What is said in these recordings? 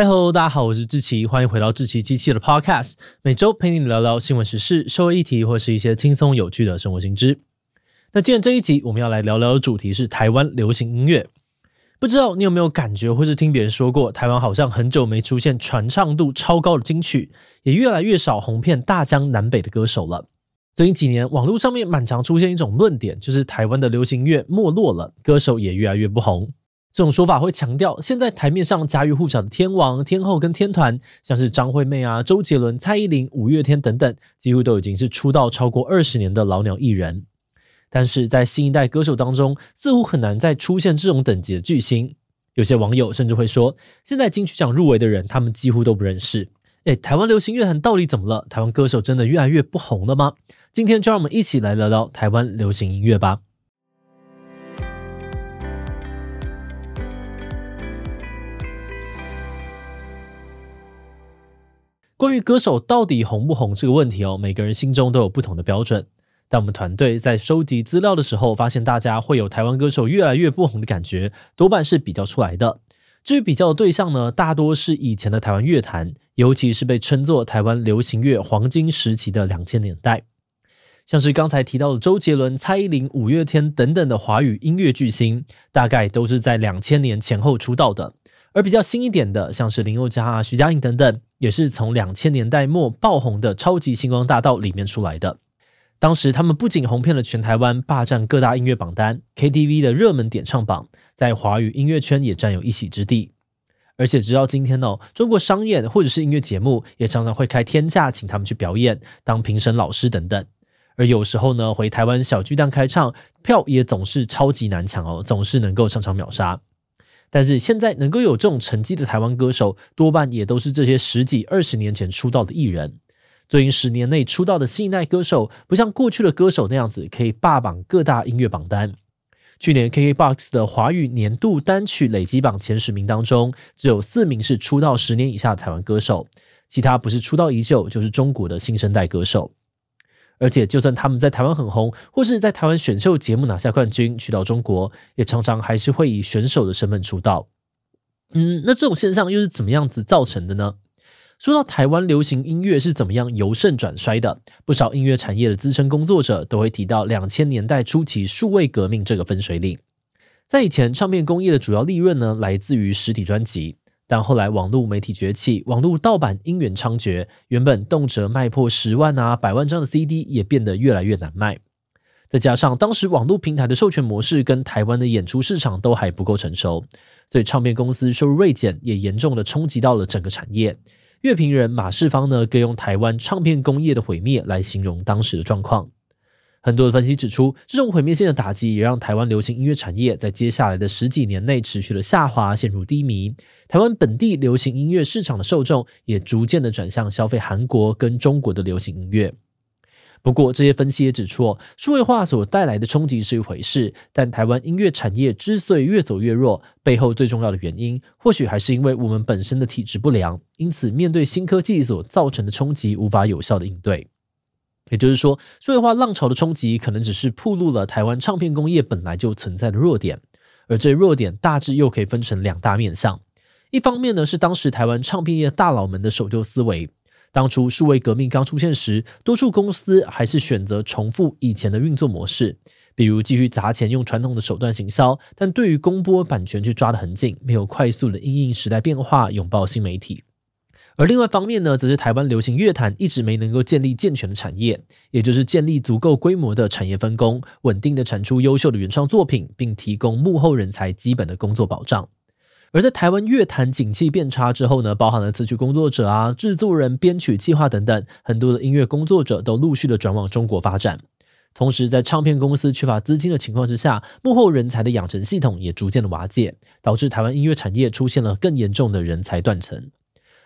嗨喽，大家好，我是志奇，欢迎回到志奇机器的 Podcast，每周陪你聊聊新闻时事、社会议题或是一些轻松有趣的生活新知。那今天这一集我们要来聊聊的主题是台湾流行音乐。不知道你有没有感觉，或是听别人说过，台湾好像很久没出现传唱度超高的金曲，也越来越少红遍大江南北的歌手了。最近几年，网络上面蛮常出现一种论点，就是台湾的流行乐没落了，歌手也越来越不红。这种说法会强调，现在台面上家喻户晓的天王、天后跟天团，像是张惠妹啊、周杰伦、蔡依林、五月天等等，几乎都已经是出道超过二十年的老鸟艺人。但是在新一代歌手当中，似乎很难再出现这种等级的巨星。有些网友甚至会说，现在金曲奖入围的人，他们几乎都不认识。诶，台湾流行乐坛到底怎么了？台湾歌手真的越来越不红了吗？今天就让我们一起来聊聊台湾流行音乐吧。关于歌手到底红不红这个问题哦，每个人心中都有不同的标准。但我们团队在收集资料的时候，发现大家会有台湾歌手越来越不红的感觉，多半是比较出来的。至于比较的对象呢，大多是以前的台湾乐坛，尤其是被称作台湾流行乐黄金时期的两千年代，像是刚才提到的周杰伦、蔡依林、五月天等等的华语音乐巨星，大概都是在两千年前后出道的。而比较新一点的，像是林宥嘉啊、徐佳莹等等，也是从两千年代末爆红的超级星光大道里面出来的。当时他们不仅红遍了全台湾，霸占各大音乐榜单、KTV 的热门点唱榜，在华语音乐圈也占有一席之地。而且直到今天哦，中国商演或者是音乐节目，也常常会开天价请他们去表演，当评审老师等等。而有时候呢，回台湾小巨蛋开唱，票也总是超级难抢哦，总是能够场场秒杀。但是现在能够有这种成绩的台湾歌手，多半也都是这些十几二十年前出道的艺人。最近十年内出道的新一代歌手，不像过去的歌手那样子可以霸榜各大音乐榜单。去年 KKBOX 的华语年度单曲累积榜前十名当中，只有四名是出道十年以下的台湾歌手，其他不是出道已久，就是中国的新生代歌手。而且，就算他们在台湾很红，或是在台湾选秀节目拿下冠军，去到中国，也常常还是会以选手的身份出道。嗯，那这种现象又是怎么样子造成的呢？说到台湾流行音乐是怎么样由盛转衰的，不少音乐产业的资深工作者都会提到两千年代初期数位革命这个分水岭。在以前，唱片工业的主要利润呢，来自于实体专辑。但后来网络媒体崛起，网络盗版音源猖獗，原本动辄卖破十万啊、百万张的 CD 也变得越来越难卖。再加上当时网络平台的授权模式跟台湾的演出市场都还不够成熟，所以唱片公司收入锐减，也严重的冲击到了整个产业。乐评人马世芳呢，更用台湾唱片工业的毁灭来形容当时的状况。很多的分析指出，这种毁灭性的打击也让台湾流行音乐产业在接下来的十几年内持续的下滑，陷入低迷。台湾本地流行音乐市场的受众也逐渐的转向消费韩国跟中国的流行音乐。不过，这些分析也指出，数位化所带来的冲击是一回事，但台湾音乐产业之所以越走越弱，背后最重要的原因，或许还是因为我们本身的体质不良，因此面对新科技所造成的冲击，无法有效的应对。也就是说，数位化浪潮的冲击可能只是暴露了台湾唱片工业本来就存在的弱点，而这弱点大致又可以分成两大面向。一方面呢，是当时台湾唱片业大佬们的守旧思维。当初数位革命刚出现时，多数公司还是选择重复以前的运作模式，比如继续砸钱用传统的手段行销，但对于公播版权却抓得很紧，没有快速的因应时代变化，拥抱新媒体。而另外一方面呢，则是台湾流行乐坛一直没能够建立健全的产业，也就是建立足够规模的产业分工，稳定的产出优秀的原创作品，并提供幕后人才基本的工作保障。而在台湾乐坛景气变差之后呢，包含了词曲工作者啊、制作人、编曲、企划等等，很多的音乐工作者都陆续的转往中国发展。同时，在唱片公司缺乏资金的情况之下，幕后人才的养成系统也逐渐的瓦解，导致台湾音乐产业出现了更严重的人才断层。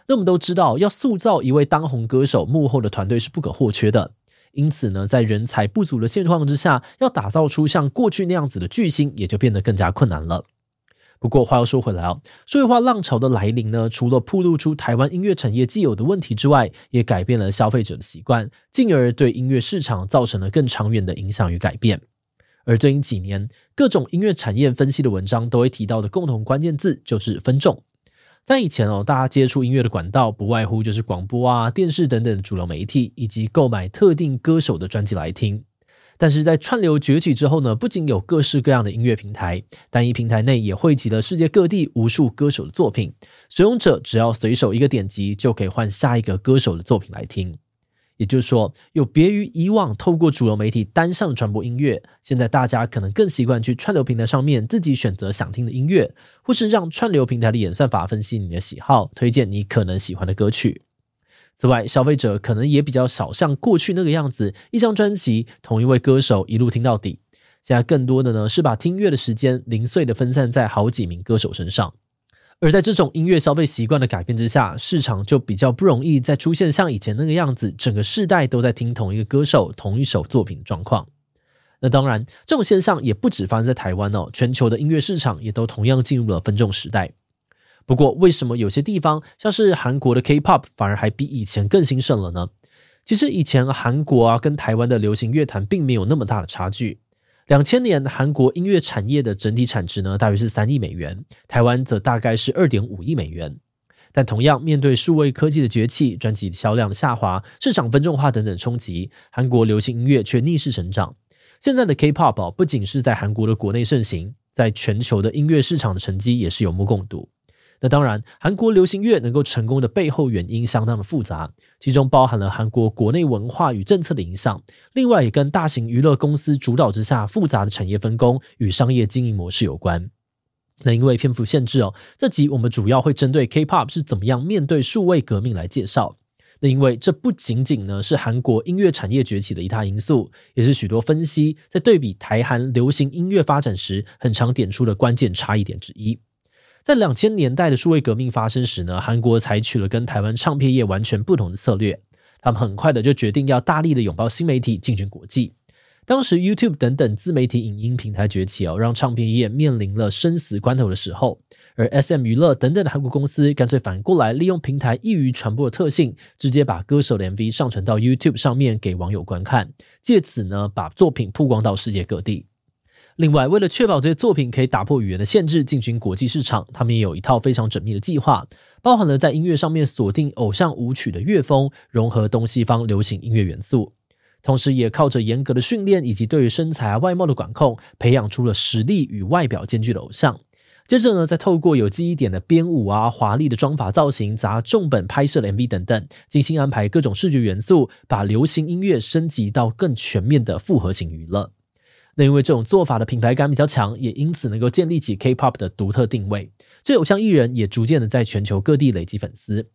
那我们都知道，要塑造一位当红歌手，幕后的团队是不可或缺的。因此呢，在人才不足的现状之下，要打造出像过去那样子的巨星，也就变得更加困难了。不过话又说回来哦，数字化浪潮的来临呢，除了暴露出台湾音乐产业既有的问题之外，也改变了消费者的习惯，进而对音乐市场造成了更长远的影响与改变。而最近几年，各种音乐产业分析的文章都会提到的共同关键字就是分众。在以前哦，大家接触音乐的管道不外乎就是广播啊、电视等等主流媒体，以及购买特定歌手的专辑来听。但是在串流崛起之后呢，不仅有各式各样的音乐平台，单一平台内也汇集了世界各地无数歌手的作品，使用者只要随手一个点击，就可以换下一个歌手的作品来听。也就是说，有别于以往透过主流媒体单向传播音乐，现在大家可能更习惯去串流平台上面自己选择想听的音乐，或是让串流平台的演算法分析你的喜好，推荐你可能喜欢的歌曲。此外，消费者可能也比较少像过去那个样子，一张专辑同一位歌手一路听到底。现在更多的呢是把听乐的时间零碎的分散在好几名歌手身上。而在这种音乐消费习惯的改变之下，市场就比较不容易再出现像以前那个样子，整个世代都在听同一个歌手、同一首作品状况。那当然，这种现象也不止发生在台湾哦，全球的音乐市场也都同样进入了分众时代。不过，为什么有些地方像是韩国的 K-pop 反而还比以前更兴盛了呢？其实以前韩国啊跟台湾的流行乐坛并没有那么大的差距。两千年，韩国音乐产业的整体产值呢，大约是三亿美元，台湾则大概是二点五亿美元。但同样，面对数位科技的崛起、专辑销量的下滑、市场分众化等等冲击，韩国流行音乐却逆势成长。现在的 K-pop，不仅是在韩国的国内盛行，在全球的音乐市场的成绩也是有目共睹。那当然，韩国流行乐能够成功的背后原因相当的复杂，其中包含了韩国国内文化与政策的影响，另外也跟大型娱乐公司主导之下复杂的产业分工与商业经营模式有关。那因为篇幅限制哦，这集我们主要会针对 K-pop 是怎么样面对数位革命来介绍。那因为这不仅仅呢是韩国音乐产业崛起的一大因素，也是许多分析在对比台韩流行音乐发展时很常点出的关键差异点之一。在两千年代的数位革命发生时呢，韩国采取了跟台湾唱片业完全不同的策略。他们很快的就决定要大力的拥抱新媒体，进军国际。当时 YouTube 等等自媒体影音平台崛起哦，让唱片业面临了生死关头的时候。而 SM 娱乐等等的韩国公司干脆反过来，利用平台易于传播的特性，直接把歌手的 MV 上传到 YouTube 上面给网友观看，借此呢把作品曝光到世界各地。另外，为了确保这些作品可以打破语言的限制，进军国际市场，他们也有一套非常缜密的计划，包含了在音乐上面锁定偶像舞曲的乐风，融合东西方流行音乐元素，同时也靠着严格的训练以及对于身材啊外貌的管控，培养出了实力与外表兼具的偶像。接着呢，再透过有记忆点的编舞啊、华丽的妆发造型、砸重本拍摄的 MV 等等，精心安排各种视觉元素，把流行音乐升级到更全面的复合型娱乐。那因为这种做法的品牌感比较强，也因此能够建立起 K-pop 的独特定位。这偶像艺人也逐渐的在全球各地累积粉丝，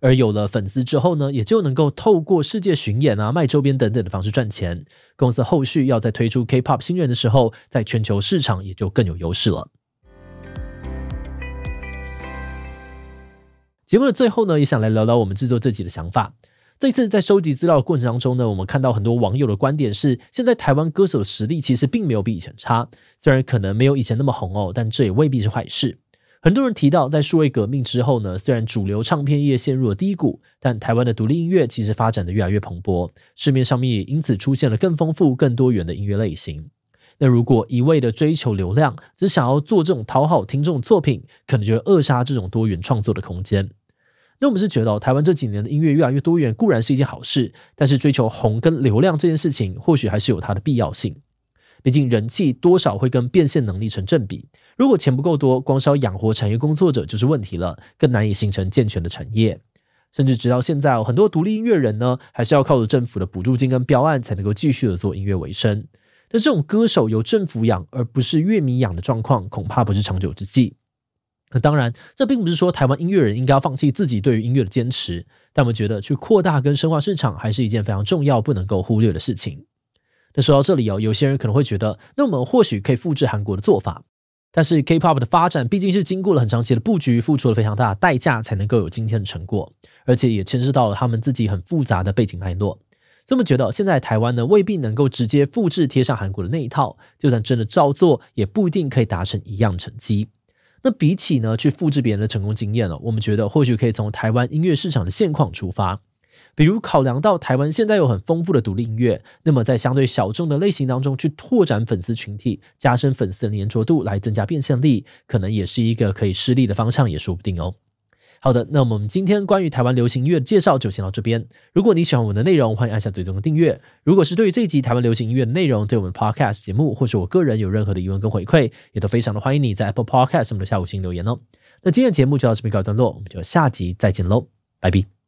而有了粉丝之后呢，也就能够透过世界巡演啊、卖周边等等的方式赚钱。公司后续要再推出 K-pop 新人的时候，在全球市场也就更有优势了。节目的最后呢，也想来聊聊我们制作自己的想法。这次在收集资料的过程当中呢，我们看到很多网友的观点是，现在台湾歌手的实力其实并没有比以前差，虽然可能没有以前那么红哦，但这也未必是坏事。很多人提到，在数位革命之后呢，虽然主流唱片业陷入了低谷，但台湾的独立音乐其实发展的越来越蓬勃，市面上面也因此出现了更丰富、更多元的音乐类型。那如果一味的追求流量，只想要做这种讨好听众的作品，可能就会扼杀这种多元创作的空间。那我们是觉得哦，台湾这几年的音乐越来越多元，固然是一件好事，但是追求红跟流量这件事情，或许还是有它的必要性。毕竟人气多少会跟变现能力成正比，如果钱不够多，光是要养活产业工作者就是问题了，更难以形成健全的产业。甚至直到现在哦，很多独立音乐人呢，还是要靠着政府的补助金跟标案，才能够继续的做音乐为生。那这种歌手由政府养，而不是乐迷养的状况，恐怕不是长久之计。那当然，这并不是说台湾音乐人应该要放弃自己对于音乐的坚持，但我们觉得去扩大跟深化市场还是一件非常重要、不能够忽略的事情。那说到这里哦，有些人可能会觉得，那我们或许可以复制韩国的做法，但是 K-pop 的发展毕竟是经过了很长期的布局，付出了非常大的代价，才能够有今天的成果，而且也牵涉到了他们自己很复杂的背景脉络。所以我们觉得，现在台湾呢未必能够直接复制贴上韩国的那一套，就算真的照做，也不一定可以达成一样成绩。那比起呢，去复制别人的成功经验了，我们觉得或许可以从台湾音乐市场的现况出发，比如考量到台湾现在有很丰富的独立音乐，那么在相对小众的类型当中去拓展粉丝群体，加深粉丝的粘着度，来增加变现力，可能也是一个可以施力的方向，也说不定哦。好的，那我们今天关于台湾流行音乐的介绍就先到这边。如果你喜欢我们的内容，欢迎按下最中的订阅。如果是对于这一集台湾流行音乐的内容，对我们 Podcast 节目或是我个人有任何的疑问跟回馈，也都非常的欢迎你在 Apple Podcast 上面的下五星留言哦。那今天的节目就到这边告一段落，我们就下集再见喽，拜拜。